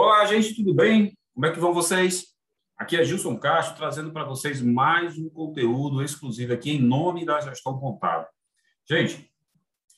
Olá, gente, tudo bem? Como é que vão vocês? Aqui é Gilson Castro, trazendo para vocês mais um conteúdo exclusivo aqui em nome da gestão contábil. Gente,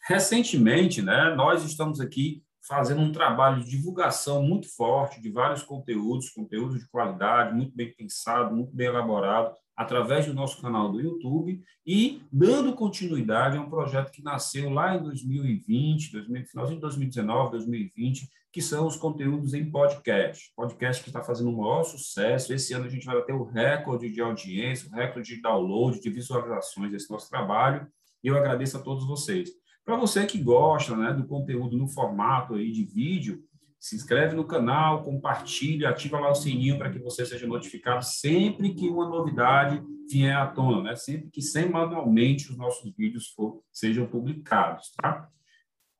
recentemente, né, nós estamos aqui fazendo um trabalho de divulgação muito forte de vários conteúdos, conteúdos de qualidade, muito bem pensado, muito bem elaborado, através do nosso canal do YouTube e dando continuidade a um projeto que nasceu lá em 2020, 2000, finalzinho de 2019, 2020, que são os conteúdos em podcast. Podcast que está fazendo um maior sucesso. Esse ano a gente vai ter o recorde de audiência, o recorde de download, de visualizações desse nosso trabalho. E eu agradeço a todos vocês. Para você que gosta né, do conteúdo no formato aí de vídeo, se inscreve no canal, compartilha, ativa lá o sininho para que você seja notificado sempre que uma novidade vier à tona, né? Sempre que semanalmente os nossos vídeos for, sejam publicados, tá?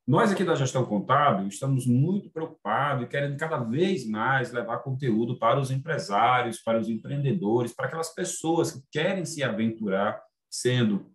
Nós aqui da gestão contábil estamos muito preocupados e querendo cada vez mais levar conteúdo para os empresários, para os empreendedores, para aquelas pessoas que querem se aventurar sendo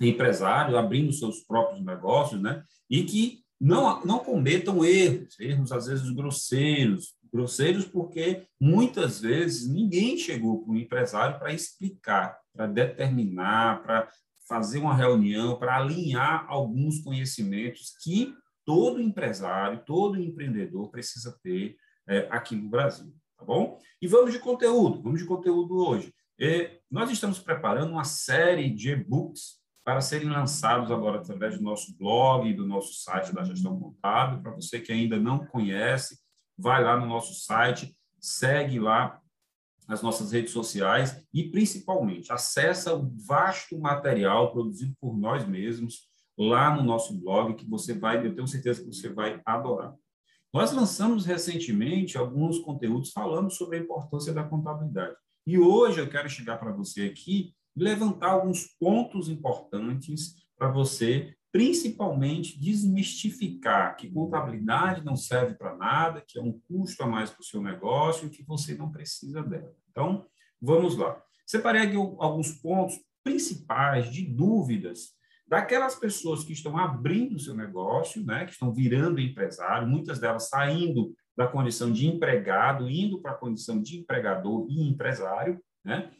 empresários, abrindo seus próprios negócios, né? E que não, não cometam erros, erros às vezes grosseiros, grosseiros porque muitas vezes ninguém chegou para o empresário para explicar, para determinar, para fazer uma reunião, para alinhar alguns conhecimentos que todo empresário, todo empreendedor precisa ter é, aqui no Brasil, tá bom? E vamos de conteúdo, vamos de conteúdo hoje. É, nós estamos preparando uma série de e-books para serem lançados agora através do nosso blog e do nosso site da Gestão Contábil. Para você que ainda não conhece, vai lá no nosso site, segue lá as nossas redes sociais e, principalmente, acessa o vasto material produzido por nós mesmos lá no nosso blog, que você vai, eu tenho certeza que você vai adorar. Nós lançamos recentemente alguns conteúdos falando sobre a importância da contabilidade. E hoje eu quero chegar para você aqui levantar alguns pontos importantes para você, principalmente desmistificar que contabilidade não serve para nada, que é um custo a mais para o seu negócio e que você não precisa dela. Então, vamos lá. Separei aqui alguns pontos principais de dúvidas daquelas pessoas que estão abrindo o seu negócio, né, que estão virando empresário, muitas delas saindo da condição de empregado, indo para a condição de empregador e empresário, né?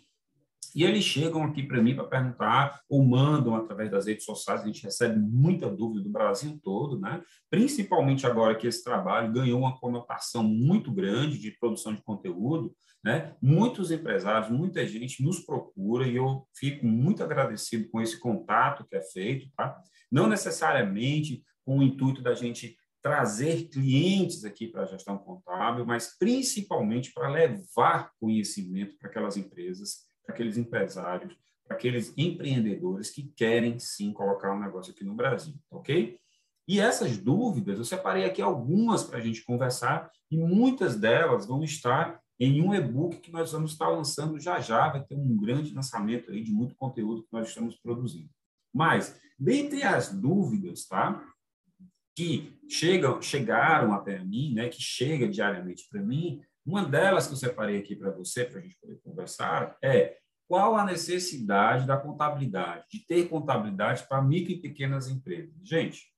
E eles chegam aqui para mim para perguntar, ou mandam através das redes sociais, a gente recebe muita dúvida do Brasil todo, né? principalmente agora que esse trabalho ganhou uma conotação muito grande de produção de conteúdo. Né? Muitos empresários, muita gente nos procura e eu fico muito agradecido com esse contato que é feito. Tá? Não necessariamente com o intuito da gente trazer clientes aqui para a gestão contábil, mas principalmente para levar conhecimento para aquelas empresas para aqueles empresários, para aqueles empreendedores que querem sim colocar um negócio aqui no Brasil, ok? E essas dúvidas, eu separei aqui algumas para a gente conversar, e muitas delas vão estar em um e-book que nós vamos estar lançando já já, vai ter um grande lançamento aí de muito conteúdo que nós estamos produzindo. Mas, dentre as dúvidas, tá? Que chegam, chegaram até mim, né? Que chega diariamente para mim, uma delas que eu separei aqui para você, para a gente poder conversar, é qual a necessidade da contabilidade, de ter contabilidade para micro e pequenas empresas. Gente,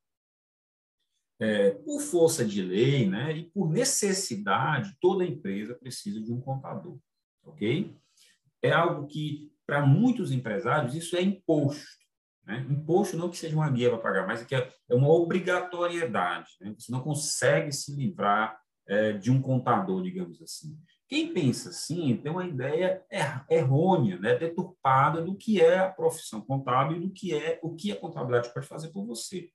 é, por força de lei né, e por necessidade, toda empresa precisa de um contador, ok? É algo que, para muitos empresários, isso é imposto. Né? Imposto não que seja uma guia para pagar, mas é que é, é uma obrigatoriedade. Né? Você não consegue se livrar é, de um contador, digamos assim. Quem pensa assim tem uma ideia er, errônea, né, deturpada do que é a profissão contábil e do que é o que a contabilidade pode fazer por você.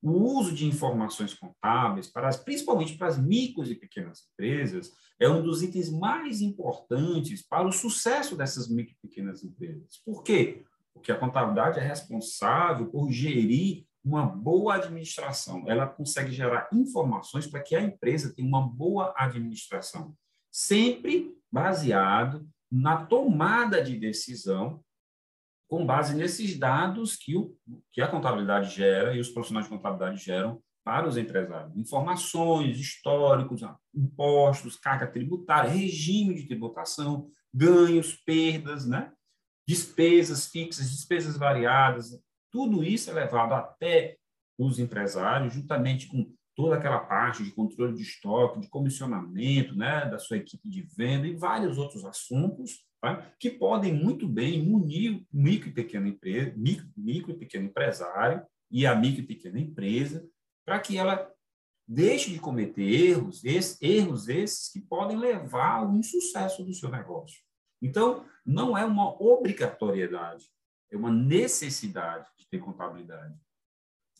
O uso de informações contábeis, para as, principalmente para as micros e pequenas empresas, é um dos itens mais importantes para o sucesso dessas micro e pequenas empresas. Por quê? Porque a contabilidade é responsável por gerir uma boa administração, ela consegue gerar informações para que a empresa tenha uma boa administração, sempre baseado na tomada de decisão com base nesses dados que, o, que a contabilidade gera e os profissionais de contabilidade geram para os empresários. Informações, históricos, impostos, carga tributária, regime de tributação, ganhos, perdas, né? despesas fixas, despesas variadas, tudo isso é levado até os empresários, juntamente com toda aquela parte de controle de estoque, de comissionamento, né, da sua equipe de venda e vários outros assuntos tá? que podem muito bem munir o micro e pequeno empresa, micro, micro e pequeno empresário e a micro e pequena empresa para que ela deixe de cometer erros, esses, erros esses que podem levar ao insucesso do seu negócio. Então, não é uma obrigatoriedade, é uma necessidade de ter contabilidade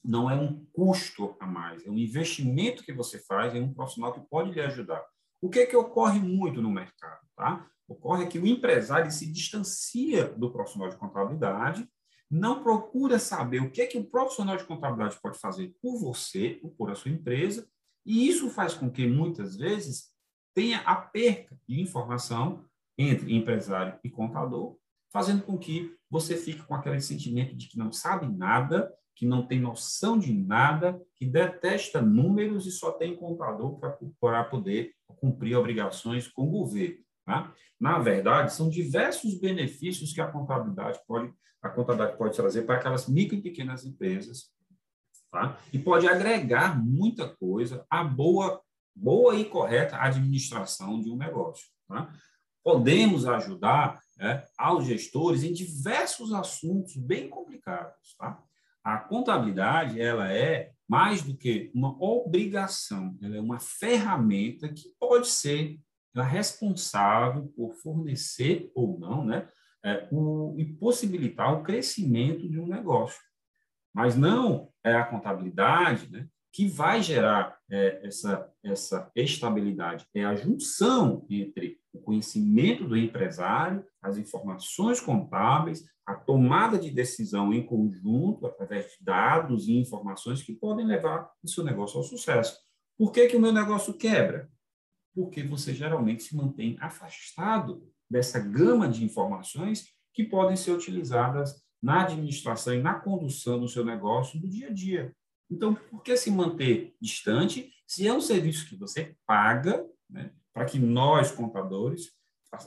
não é um custo a mais, é um investimento que você faz em um profissional que pode lhe ajudar. O que é que ocorre muito no mercado? Tá? Ocorre que o empresário se distancia do profissional de contabilidade, não procura saber o que é que o profissional de contabilidade pode fazer por você ou por a sua empresa, e isso faz com que, muitas vezes, tenha a perca de informação entre empresário e contador, fazendo com que você fique com aquele sentimento de que não sabe nada que não tem noção de nada, que detesta números e só tem contador para poder cumprir obrigações com o governo. Tá? Na verdade, são diversos benefícios que a contabilidade pode, a contabilidade pode trazer para aquelas micro e pequenas empresas, tá? e pode agregar muita coisa à boa, boa e correta administração de um negócio. Tá? Podemos ajudar né, aos gestores em diversos assuntos bem complicados. Tá? A contabilidade, ela é mais do que uma obrigação, ela é uma ferramenta que pode ser responsável por fornecer ou não, né, é, o, e possibilitar o crescimento de um negócio. Mas não é a contabilidade né, que vai gerar é, essa, essa estabilidade, é a junção entre o conhecimento do empresário, as informações contábeis, a tomada de decisão em conjunto, através de dados e informações que podem levar o seu negócio ao sucesso. Por que, que o meu negócio quebra? Porque você geralmente se mantém afastado dessa gama de informações que podem ser utilizadas na administração e na condução do seu negócio do dia a dia. Então, por que se manter distante se é um serviço que você paga né, para que nós, contadores,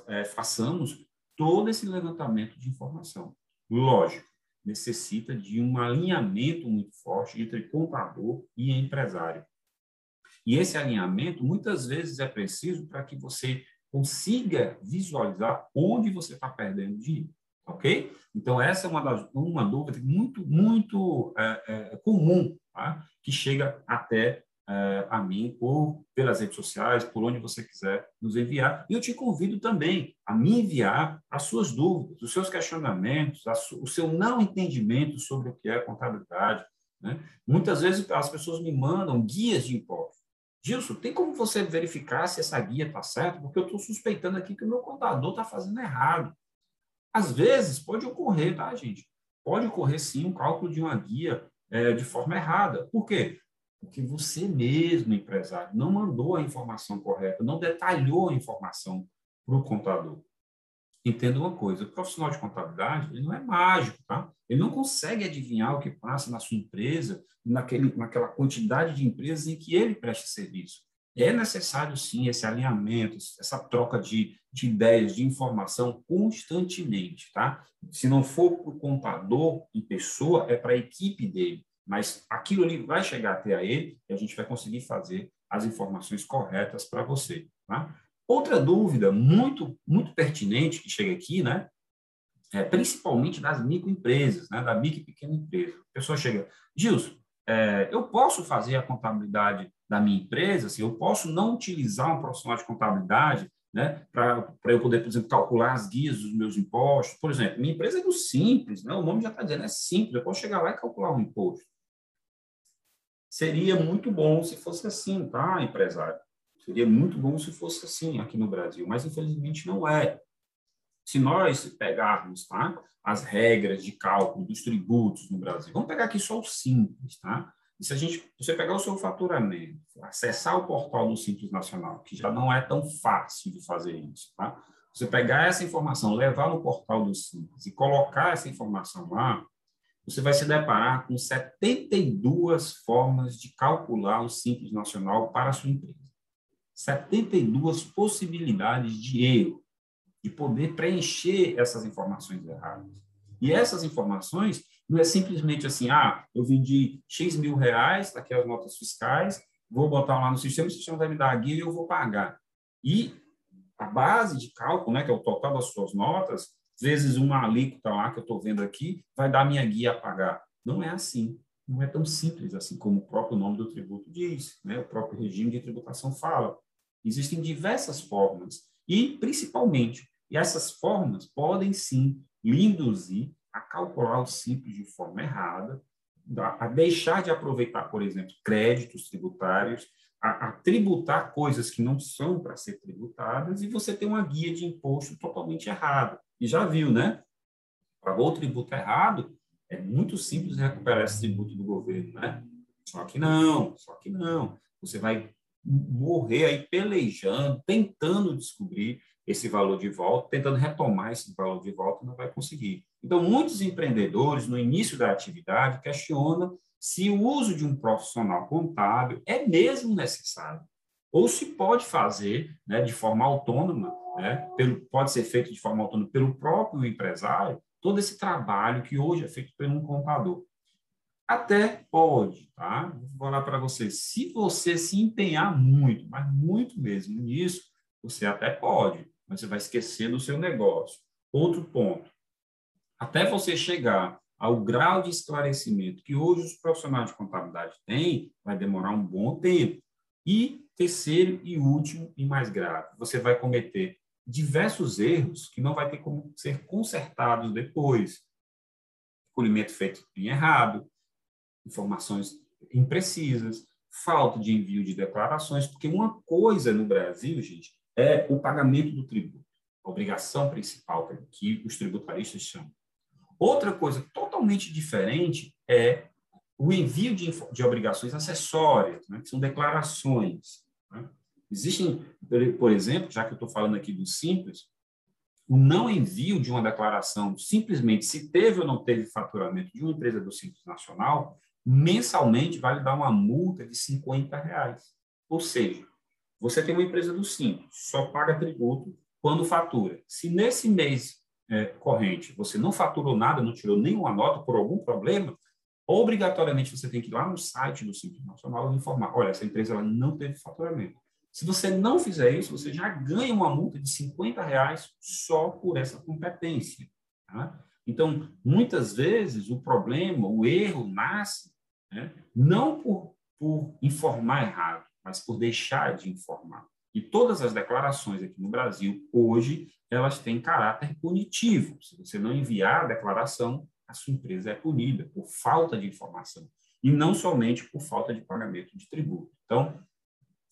é, façamos todo esse levantamento de informação. Lógico, necessita de um alinhamento muito forte entre contador e empresário. E esse alinhamento, muitas vezes, é preciso para que você consiga visualizar onde você está perdendo dinheiro. Ok? Então, essa é uma, das, uma dúvida muito, muito é, é, comum, tá? que chega até é, a mim ou pelas redes sociais, por onde você quiser nos enviar. E eu te convido também a me enviar as suas dúvidas, os seus questionamentos, o seu não entendimento sobre o que é contabilidade. Né? Muitas vezes as pessoas me mandam guias de impostos. Gilson, tem como você verificar se essa guia está certa? Porque eu estou suspeitando aqui que o meu contador está fazendo errado. Às vezes, pode ocorrer, tá, gente? Pode ocorrer, sim, um cálculo de uma guia é, de forma errada. Por quê? Porque você mesmo, empresário, não mandou a informação correta, não detalhou a informação para o contador. Entenda uma coisa, o profissional de contabilidade ele não é mágico, tá? Ele não consegue adivinhar o que passa na sua empresa, naquele, naquela quantidade de empresas em que ele presta serviço. É necessário, sim, esse alinhamento, essa troca de, de ideias, de informação constantemente, tá? Se não for para o contador em pessoa, é para a equipe dele mas aquilo ali vai chegar até ele e a gente vai conseguir fazer as informações corretas para você. Tá? Outra dúvida muito, muito pertinente que chega aqui, né? É, principalmente das microempresas, né? da micro e pequena empresa. A pessoa chega, Gilson, é, eu posso fazer a contabilidade da minha empresa? Assim, eu posso não utilizar um profissional de contabilidade né, para eu poder, por exemplo, calcular as guias dos meus impostos. Por exemplo, minha empresa é do simples, né? o nome já está dizendo, é simples, eu posso chegar lá e calcular um imposto. Seria muito bom se fosse assim, tá, empresário? Seria muito bom se fosse assim aqui no Brasil, mas infelizmente não é. Se nós pegarmos tá, as regras de cálculo dos tributos no Brasil, vamos pegar aqui só o simples, tá? E se a gente, você pegar o seu faturamento, acessar o portal do Simples Nacional, que já não é tão fácil de fazer isso, tá? Você pegar essa informação, levar no portal do Simples e colocar essa informação lá, você vai se deparar com 72 formas de calcular o Simples Nacional para a sua empresa. 72 possibilidades de erro, de poder preencher essas informações erradas. E essas informações não é simplesmente assim, ah, eu vendi X mil reais, aqui as notas fiscais, vou botar lá no sistema, o sistema vai me dar a guia e eu vou pagar. E a base de cálculo, né, que é o total das suas notas, vezes uma alíquota lá que eu estou vendo aqui, vai dar minha guia a pagar. Não é assim. Não é tão simples assim como o próprio nome do tributo diz, né? o próprio regime de tributação fala. Existem diversas formas e, principalmente, e essas formas podem sim lhe induzir a calcular o simples de forma errada, a deixar de aproveitar, por exemplo, créditos tributários, a, a tributar coisas que não são para ser tributadas e você tem uma guia de imposto totalmente errada. E já viu, né? Pagou o tributo errado, é muito simples recuperar esse tributo do governo, né? Só que não, só que não. Você vai morrer aí pelejando, tentando descobrir esse valor de volta, tentando retomar esse valor de volta, não vai conseguir. Então, muitos empreendedores, no início da atividade, questionam se o uso de um profissional contábil é mesmo necessário, ou se pode fazer né, de forma autônoma, né, pelo, pode ser feito de forma autônoma pelo próprio empresário, todo esse trabalho que hoje é feito por um contador. Até pode, tá? Vou falar para você, se você se empenhar muito, mas muito mesmo nisso, você até pode, mas você vai esquecer do seu negócio. Outro ponto, até você chegar ao grau de esclarecimento que hoje os profissionais de contabilidade têm, vai demorar um bom tempo. E terceiro e último e mais grave, você vai cometer diversos erros que não vai ter como ser consertados depois. Recolhimento feito em errado, informações imprecisas, falta de envio de declarações, porque uma coisa no Brasil, gente, é o pagamento do tributo, a obrigação principal que os tributaristas chamam. Outra coisa totalmente diferente é o envio de, de obrigações acessórias, né, que são declarações. Né? Existem, por exemplo, já que eu estou falando aqui do simples, o não envio de uma declaração, simplesmente se teve ou não teve faturamento de uma empresa do Simples Nacional, mensalmente vai lhe dar uma multa de 50 reais. Ou seja, você tem uma empresa do Simples, só paga tributo quando fatura. Se nesse mês é, corrente você não faturou nada, não tirou nenhuma nota por algum problema, obrigatoriamente você tem que ir lá no site do Simples Nacional e informar, olha, essa empresa ela não teve faturamento. Se você não fizer isso, você já ganha uma multa de 50 reais só por essa competência. Tá? Então, muitas vezes, o problema, o erro nasce né, não por, por informar errado, mas por deixar de informar. E todas as declarações aqui no Brasil, hoje, elas têm caráter punitivo. Se você não enviar a declaração, a sua empresa é punida por falta de informação. E não somente por falta de pagamento de tributo. Então,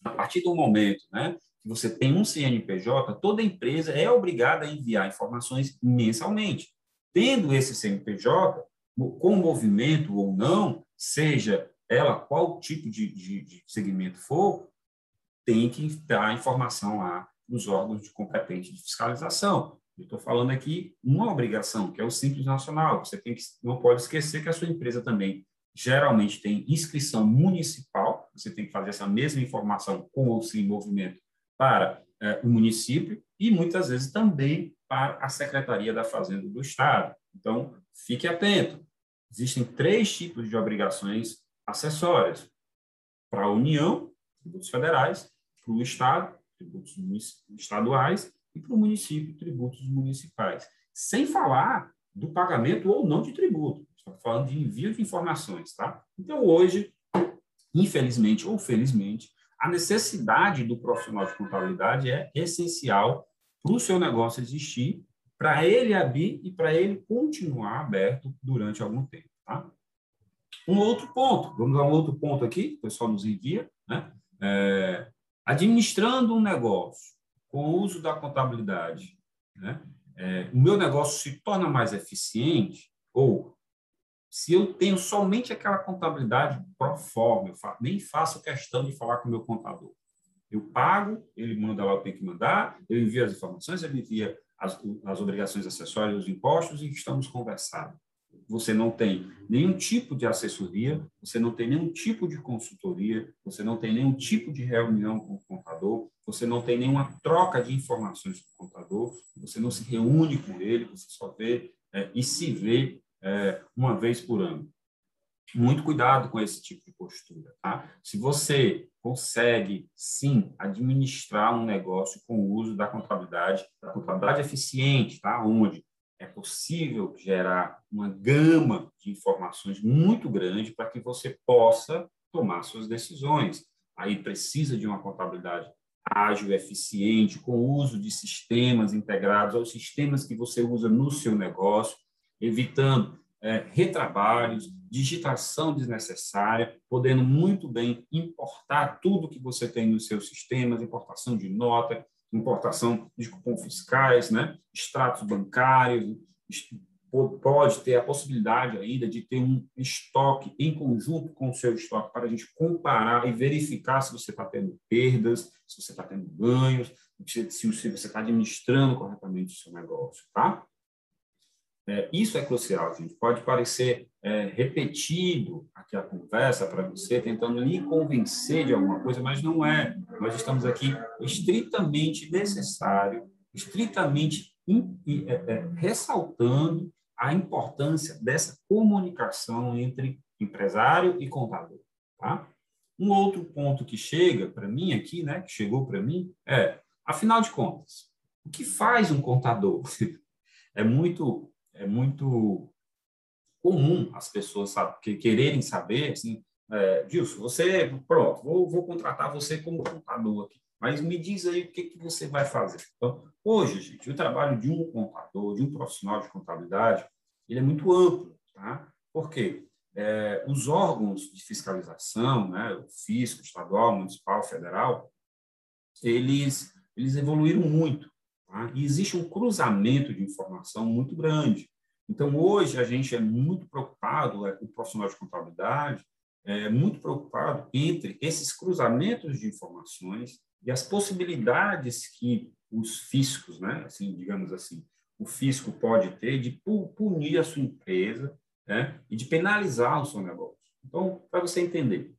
a partir do momento né, que você tem um CNPJ, toda empresa é obrigada a enviar informações mensalmente. Tendo esse CNPJ, com movimento ou não, seja ela qual tipo de, de, de segmento for, tem que dar informação lá nos órgãos de competente de fiscalização. Eu estou falando aqui uma obrigação, que é o Simples Nacional. Você tem que, não pode esquecer que a sua empresa também geralmente tem inscrição municipal, você tem que fazer essa mesma informação com ou sem movimento para é, o município e muitas vezes também para a Secretaria da Fazenda do Estado. Então, fique atento. Existem três tipos de obrigações acessórias: para a União, tributos federais, para o Estado, tributos estaduais, e para o município, tributos municipais. Sem falar do pagamento ou não de tributo. Estamos falando de envio de informações, tá? Então, hoje, infelizmente ou felizmente, a necessidade do profissional de contabilidade é essencial para o seu negócio existir, para ele abrir e para ele continuar aberto durante algum tempo, tá? Um outro ponto, vamos a um outro ponto aqui, o pessoal nos envia, né? É, administrando um negócio com o uso da contabilidade, né? É, o meu negócio se torna mais eficiente ou se eu tenho somente aquela contabilidade pro forma, eu faço, nem faço questão de falar com o meu contador. Eu pago, ele manda lá o que tem que mandar, eu envio as informações, ele envia as, as obrigações acessórias, os impostos e estamos conversando você não tem nenhum tipo de assessoria, você não tem nenhum tipo de consultoria, você não tem nenhum tipo de reunião com o contador, você não tem nenhuma troca de informações com o contador, você não se reúne com ele, você só vê é, e se vê é, uma vez por ano. muito cuidado com esse tipo de postura. Tá? Se você consegue, sim, administrar um negócio com o uso da contabilidade, da contabilidade eficiente, tá? onde é possível gerar uma gama de informações muito grande para que você possa tomar suas decisões. Aí precisa de uma contabilidade ágil, eficiente, com o uso de sistemas integrados aos sistemas que você usa no seu negócio, evitando é, retrabalhos, digitação desnecessária, podendo muito bem importar tudo que você tem nos seus sistemas, importação de nota, importação de cupom fiscais, né? extratos bancários, pode ter a possibilidade ainda de ter um estoque em conjunto com o seu estoque para a gente comparar e verificar se você está tendo perdas, se você está tendo ganhos, se você está administrando corretamente o seu negócio, tá? É, isso é crucial, gente. Pode parecer é, repetido aqui a conversa para você, tentando lhe convencer de alguma coisa, mas não é. Nós estamos aqui estritamente necessário, estritamente in, é, é, ressaltando a importância dessa comunicação entre empresário e contador. Tá? Um outro ponto que chega para mim aqui, né, que chegou para mim, é, afinal de contas, o que faz um contador? É muito é muito comum as pessoas sabe, que quererem saber, assim, é, Dilson, você, pronto, vou, vou contratar você como contador aqui, mas me diz aí o que, que você vai fazer. Então, hoje, gente, o trabalho de um contador, de um profissional de contabilidade, ele é muito amplo, tá? Por quê? É, os órgãos de fiscalização, né, o fisco estadual, municipal, federal, eles, eles evoluíram muito. Tá? E existe um cruzamento de informação muito grande. Então, hoje, a gente é muito preocupado, é, o profissional de contabilidade é muito preocupado entre esses cruzamentos de informações e as possibilidades que os fiscos, né, assim, digamos assim, o fisco pode ter de punir a sua empresa né, e de penalizar o seu negócio. Então, para você entender,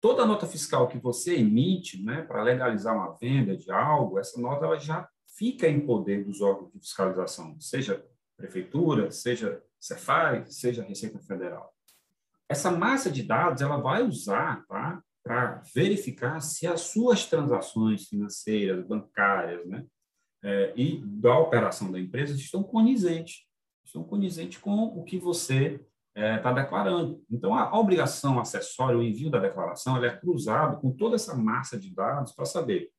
toda nota fiscal que você emite né, para legalizar uma venda de algo, essa nota ela já fica em poder dos órgãos de fiscalização, seja prefeitura, seja Cefaz, seja Receita Federal. Essa massa de dados ela vai usar tá, para verificar se as suas transações financeiras, bancárias, né, é, e da operação da empresa estão conizentes, estão conizentes com o que você está é, tá declarando. Então, a obrigação acessória, o envio da declaração, ela é cruzado com toda essa massa de dados para saber,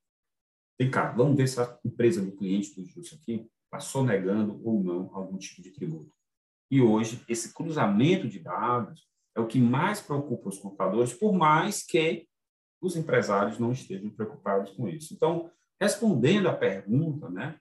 Ricardo, vamos ver se a empresa do cliente do Justo aqui está sonegando ou não algum tipo de tributo. E hoje, esse cruzamento de dados é o que mais preocupa os contadores, por mais que os empresários não estejam preocupados com isso. Então, respondendo à pergunta né,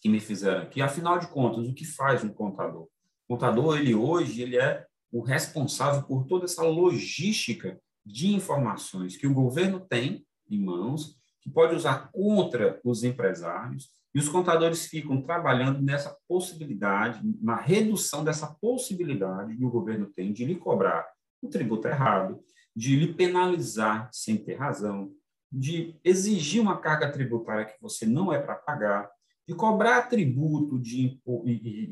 que me fizeram aqui, afinal de contas, o que faz um contador? contador, ele hoje, ele é o responsável por toda essa logística de informações que o governo tem em mãos, que pode usar contra os empresários, e os contadores ficam trabalhando nessa possibilidade, na redução dessa possibilidade que o governo tem de lhe cobrar o tributo errado, de lhe penalizar sem ter razão, de exigir uma carga tributária que você não é para pagar, de cobrar tributo de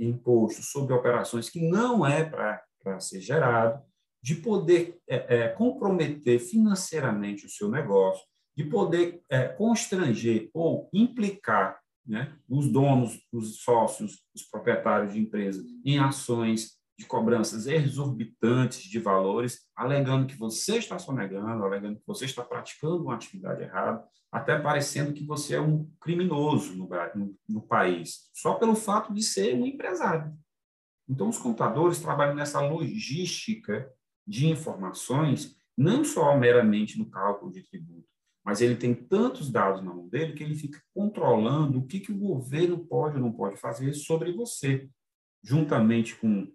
imposto sobre operações que não é para ser gerado, de poder é, é, comprometer financeiramente o seu negócio, de poder é, constranger ou implicar né, os donos, os sócios, os proprietários de empresas em ações de cobranças exorbitantes de valores, alegando que você está sonegando, alegando que você está praticando uma atividade errada, até parecendo que você é um criminoso no, no, no país, só pelo fato de ser um empresário. Então, os contadores trabalham nessa logística de informações, não só meramente no cálculo de tributo, mas ele tem tantos dados na mão dele que ele fica controlando o que, que o governo pode ou não pode fazer sobre você, juntamente com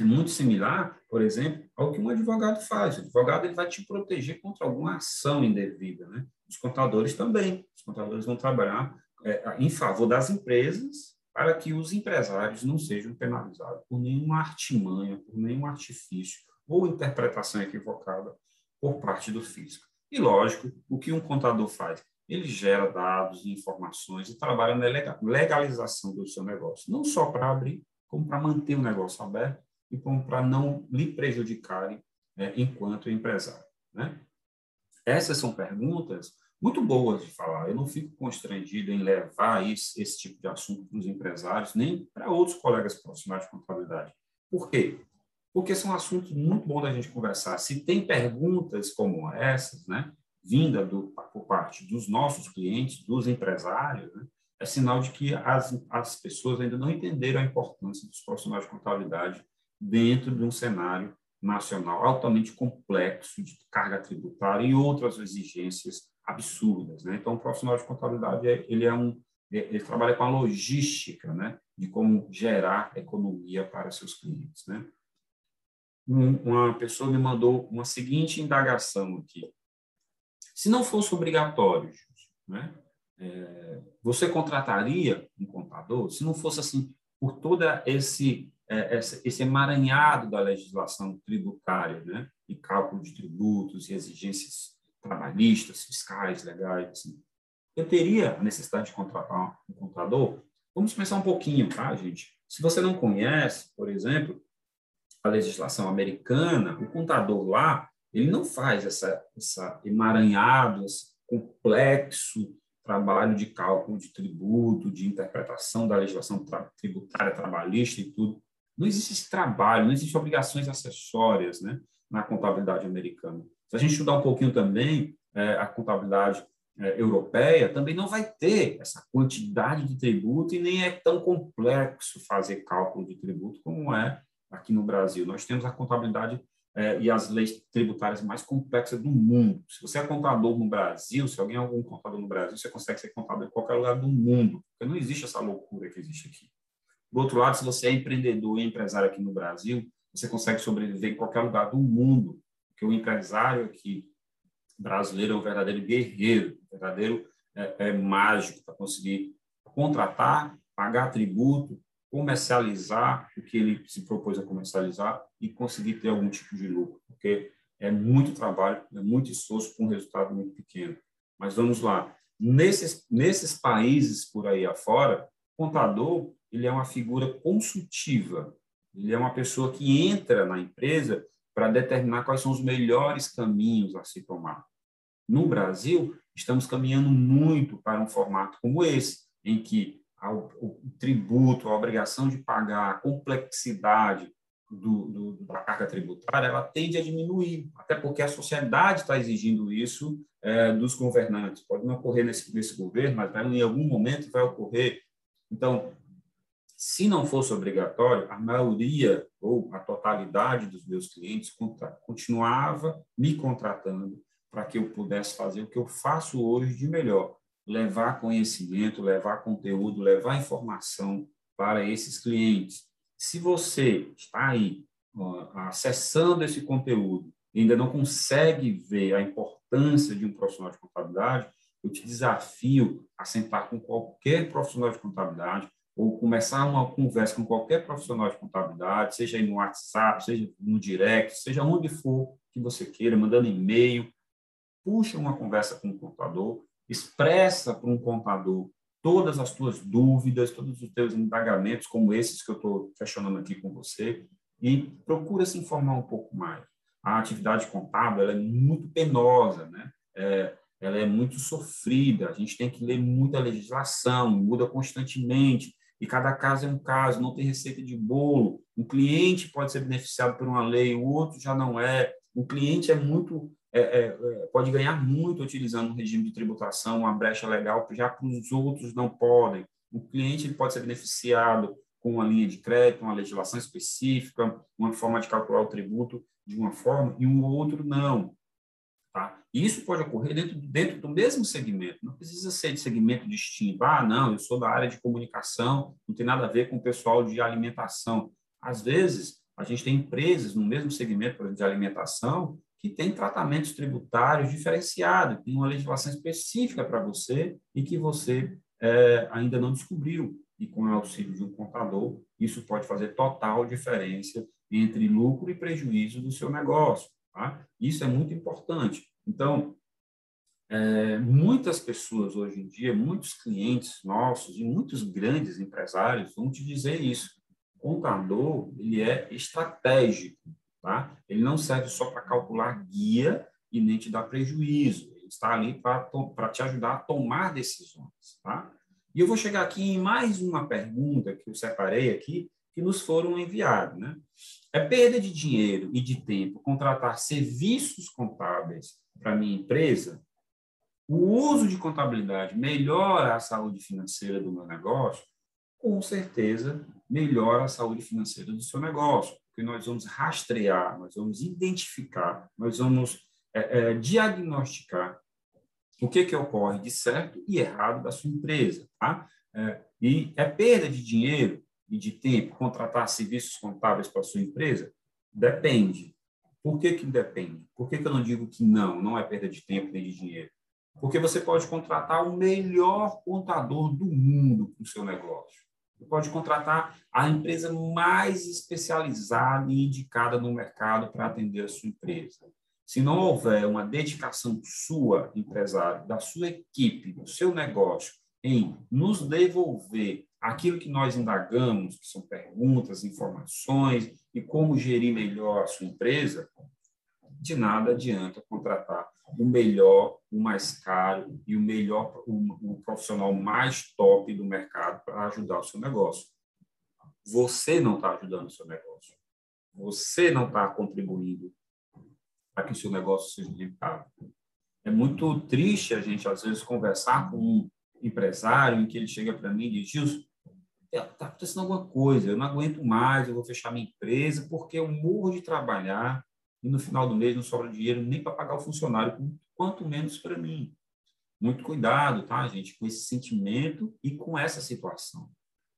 é muito similar, por exemplo, ao que um advogado faz. O advogado ele vai te proteger contra alguma ação indevida. Né? Os contadores também. Os contadores vão trabalhar é, em favor das empresas para que os empresários não sejam penalizados por nenhuma artimanha, por nenhum artifício ou interpretação equivocada por parte do fisco. E, lógico, o que um contador faz? Ele gera dados e informações e trabalha na legalização do seu negócio, não só para abrir, como para manter o negócio aberto e para não lhe prejudicarem é, enquanto empresário. Né? Essas são perguntas muito boas de falar. Eu não fico constrangido em levar esse, esse tipo de assunto para os empresários, nem para outros colegas profissionais de contabilidade. Por quê? Porque são assuntos muito bons da gente conversar. Se tem perguntas como essas, né, vinda do, por parte dos nossos clientes, dos empresários, né, é sinal de que as, as pessoas ainda não entenderam a importância dos profissionais de contabilidade dentro de um cenário nacional altamente complexo de carga tributária e outras exigências absurdas, né? Então, o profissional de contabilidade ele é um ele trabalha com a logística, né, de como gerar economia para seus clientes, né? Uma pessoa me mandou uma seguinte indagação aqui: se não fosse obrigatório, né, é, você contrataria um contador? Se não fosse assim por toda esse é, esse emaranhado da legislação tributária, né, e cálculo de tributos e exigências trabalhistas, fiscais, legais, assim, eu teria a necessidade de contratar um contador? Vamos pensar um pouquinho, tá, gente? Se você não conhece, por exemplo, a legislação americana, o contador lá, ele não faz essa, essa emaranhado, esse complexo trabalho de cálculo de tributo, de interpretação da legislação tributária trabalhista e tudo. Não existe esse trabalho, não existem obrigações acessórias né, na contabilidade americana. Se a gente estudar um pouquinho também é, a contabilidade é, europeia, também não vai ter essa quantidade de tributo e nem é tão complexo fazer cálculo de tributo como é aqui no Brasil. Nós temos a contabilidade é, e as leis tributárias mais complexas do mundo. Se você é contador no Brasil, se alguém é algum contador no Brasil, você consegue ser contador em qualquer lugar do mundo, porque não existe essa loucura que existe aqui. Do outro lado, se você é empreendedor e empresário aqui no Brasil, você consegue sobreviver em qualquer lugar do mundo, porque o empresário aqui brasileiro é um verdadeiro guerreiro, um verdadeiro é, é mágico para conseguir contratar, pagar tributo, comercializar que ele se propôs a comercializar e conseguir ter algum tipo de lucro, porque é muito trabalho, é muito esforço com um resultado muito pequeno. Mas vamos lá, nesses, nesses países por aí afora, contador ele é uma figura consultiva. Ele é uma pessoa que entra na empresa para determinar quais são os melhores caminhos a se tomar. No Brasil, estamos caminhando muito para um formato como esse, em que o, tributo, a obrigação de pagar, a complexidade do, do, da carga tributária, ela tende a diminuir, até porque a sociedade está exigindo isso é, dos governantes. Pode não ocorrer nesse, nesse governo, mas em algum momento vai ocorrer. Então, se não fosse obrigatório, a maioria ou a totalidade dos meus clientes continuava me contratando para que eu pudesse fazer o que eu faço hoje de melhor, levar conhecimento, levar conteúdo, levar informação para esses clientes. Se você está aí acessando esse conteúdo e ainda não consegue ver a importância de um profissional de contabilidade, eu te desafio a sentar com qualquer profissional de contabilidade, ou começar uma conversa com qualquer profissional de contabilidade, seja no WhatsApp, seja no direct, seja onde for que você queira, mandando e-mail, puxa uma conversa com o contador, expressa para um contador todas as tuas dúvidas, todos os teus indagamentos, como esses que eu estou questionando aqui com você, e procura se informar um pouco mais. A atividade contábil é muito penosa, né? É, ela é muito sofrida, a gente tem que ler muita legislação, muda constantemente, e cada caso é um caso, não tem receita de bolo. Um cliente pode ser beneficiado por uma lei, o outro já não é. Um cliente é muito é, é, é pode ganhar muito utilizando um regime de tributação, uma brecha legal, já para os outros não podem. O cliente ele pode ser beneficiado com uma linha de crédito, uma legislação específica, uma forma de calcular o tributo de uma forma, e um outro não. Tá? Isso pode ocorrer dentro, dentro do mesmo segmento, não precisa ser de segmento distinto. Ah, não, eu sou da área de comunicação, não tem nada a ver com o pessoal de alimentação. Às vezes, a gente tem empresas no mesmo segmento, por exemplo, de alimentação, que tem tratamentos tributários diferenciados, tem uma legislação específica para você e que você é, ainda não descobriu. E com o auxílio de um contador, isso pode fazer total diferença entre lucro e prejuízo do seu negócio. Tá? Isso é muito importante. Então, é, muitas pessoas hoje em dia, muitos clientes nossos e muitos grandes empresários vão te dizer isso. contador ele é estratégico, tá? Ele não serve só para calcular guia e nem te dar prejuízo. Ele está ali para te ajudar a tomar decisões, tá? E eu vou chegar aqui em mais uma pergunta que eu separei aqui, que nos foram enviados, né? É perda de dinheiro e de tempo contratar serviços contábeis para minha empresa? O uso de contabilidade melhora a saúde financeira do meu negócio? Com certeza, melhora a saúde financeira do seu negócio, porque nós vamos rastrear, nós vamos identificar, nós vamos é, é, diagnosticar o que, que ocorre de certo e errado da sua empresa. Tá? É, e é perda de dinheiro e de tempo contratar serviços contábeis para a sua empresa? Depende. Por que, que depende? Por que, que eu não digo que não, não é perda de tempo nem de dinheiro? Porque você pode contratar o melhor contador do mundo para o seu negócio. Pode contratar a empresa mais especializada e indicada no mercado para atender a sua empresa. Se não houver uma dedicação sua, empresário, da sua equipe, do seu negócio, em nos devolver aquilo que nós indagamos, que são perguntas, informações e como gerir melhor a sua empresa, de nada adianta contratar o melhor, o mais caro e o melhor, o, o profissional mais top do mercado para ajudar o seu negócio. Você não está ajudando o seu negócio. Você não está contribuindo para que o seu negócio seja rentável. É muito triste a gente, às vezes, conversar com um empresário em que ele chega para mim e diz, Gilson, está acontecendo alguma coisa, eu não aguento mais, eu vou fechar minha empresa porque eu morro de trabalhar e no final do mês não sobra dinheiro nem para pagar o funcionário, quanto menos para mim. Muito cuidado, tá, gente, com esse sentimento e com essa situação.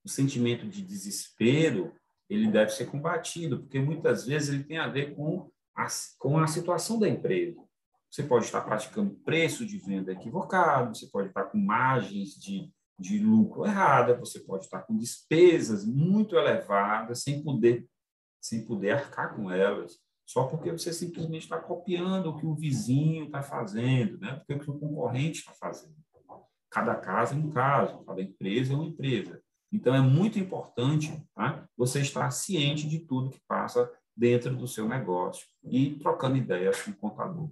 O sentimento de desespero, ele deve ser combatido, porque muitas vezes ele tem a ver com a, com a situação da empresa. Você pode estar praticando preço de venda equivocado, você pode estar com margens de, de lucro errada, você pode estar com despesas muito elevadas, sem poder, sem poder arcar com elas, só porque você simplesmente está copiando o que o vizinho está fazendo, né? porque o que o concorrente está fazendo. Cada caso é um caso, cada empresa é uma empresa. Então, é muito importante tá? você estar ciente de tudo que passa dentro do seu negócio e trocando ideias com o contador.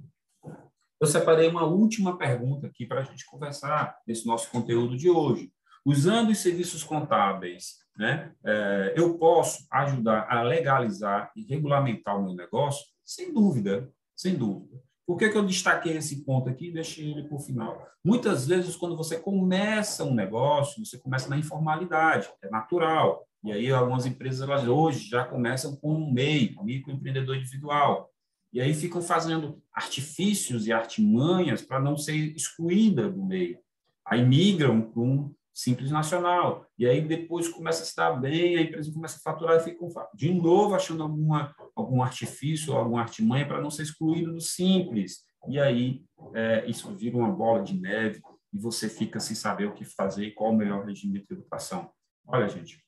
Eu separei uma última pergunta aqui para a gente conversar nesse nosso conteúdo de hoje. Usando os serviços contábeis, né, é, eu posso ajudar a legalizar e regulamentar o meu negócio? Sem dúvida, sem dúvida. Por que, que eu destaquei esse ponto aqui e deixei ele para o final? Muitas vezes, quando você começa um negócio, você começa na informalidade, é natural. E aí, algumas empresas elas hoje já começam com um MEI, microempreendedor individual. E aí ficam fazendo artifícios e artimanhas para não ser excluída do meio. Aí migram para um simples nacional. E aí depois começa a se dar bem, a empresa começa a faturar e fica de novo achando alguma, algum artifício, alguma artimanha para não ser excluído do simples. E aí é, isso vira uma bola de neve e você fica sem saber o que fazer e qual o melhor regime de tributação. Olha, gente,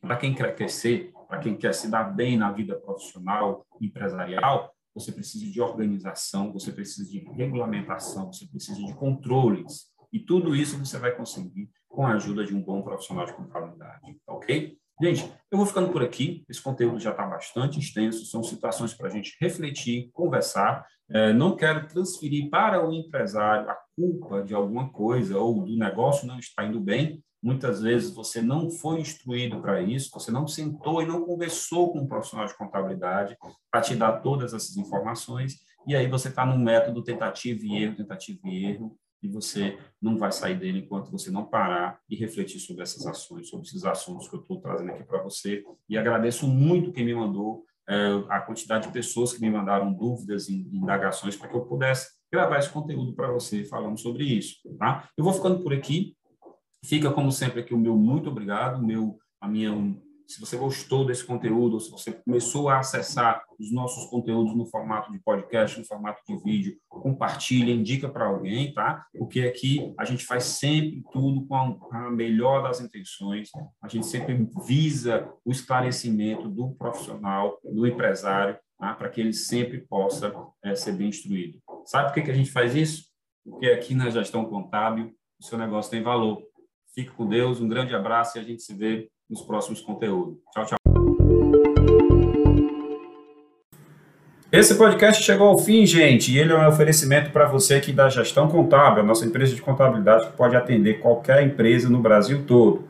para quem quer crescer, para quem quer se dar bem na vida profissional, empresarial, você precisa de organização, você precisa de regulamentação, você precisa de controles. E tudo isso você vai conseguir com a ajuda de um bom profissional de contabilidade, ok? Gente, eu vou ficando por aqui. Esse conteúdo já está bastante extenso. São situações para a gente refletir, conversar. É, não quero transferir para o empresário a culpa de alguma coisa ou do negócio não está indo bem. Muitas vezes você não foi instruído para isso, você não sentou e não conversou com um profissional de contabilidade para te dar todas essas informações, e aí você está no método tentativa e erro, tentativa e erro, e você não vai sair dele enquanto você não parar e refletir sobre essas ações, sobre esses assuntos que eu estou trazendo aqui para você. E agradeço muito quem me mandou, é, a quantidade de pessoas que me mandaram dúvidas e indagações para que eu pudesse gravar esse conteúdo para você falando sobre isso. Tá? Eu vou ficando por aqui. Fica, como sempre, aqui o meu muito obrigado, meu, a minha, se você gostou desse conteúdo, se você começou a acessar os nossos conteúdos no formato de podcast, no formato de vídeo, compartilha, indica para alguém, tá? Porque aqui a gente faz sempre tudo com a melhor das intenções, a gente sempre visa o esclarecimento do profissional, do empresário, tá? para que ele sempre possa é, ser bem instruído. Sabe por que, que a gente faz isso? Porque aqui na gestão contábil, o seu negócio tem valor. Fique com Deus, um grande abraço e a gente se vê nos próximos conteúdos. Tchau, tchau. Esse podcast chegou ao fim, gente, e ele é um oferecimento para você aqui da Gestão Contábil, a nossa empresa de contabilidade que pode atender qualquer empresa no Brasil todo.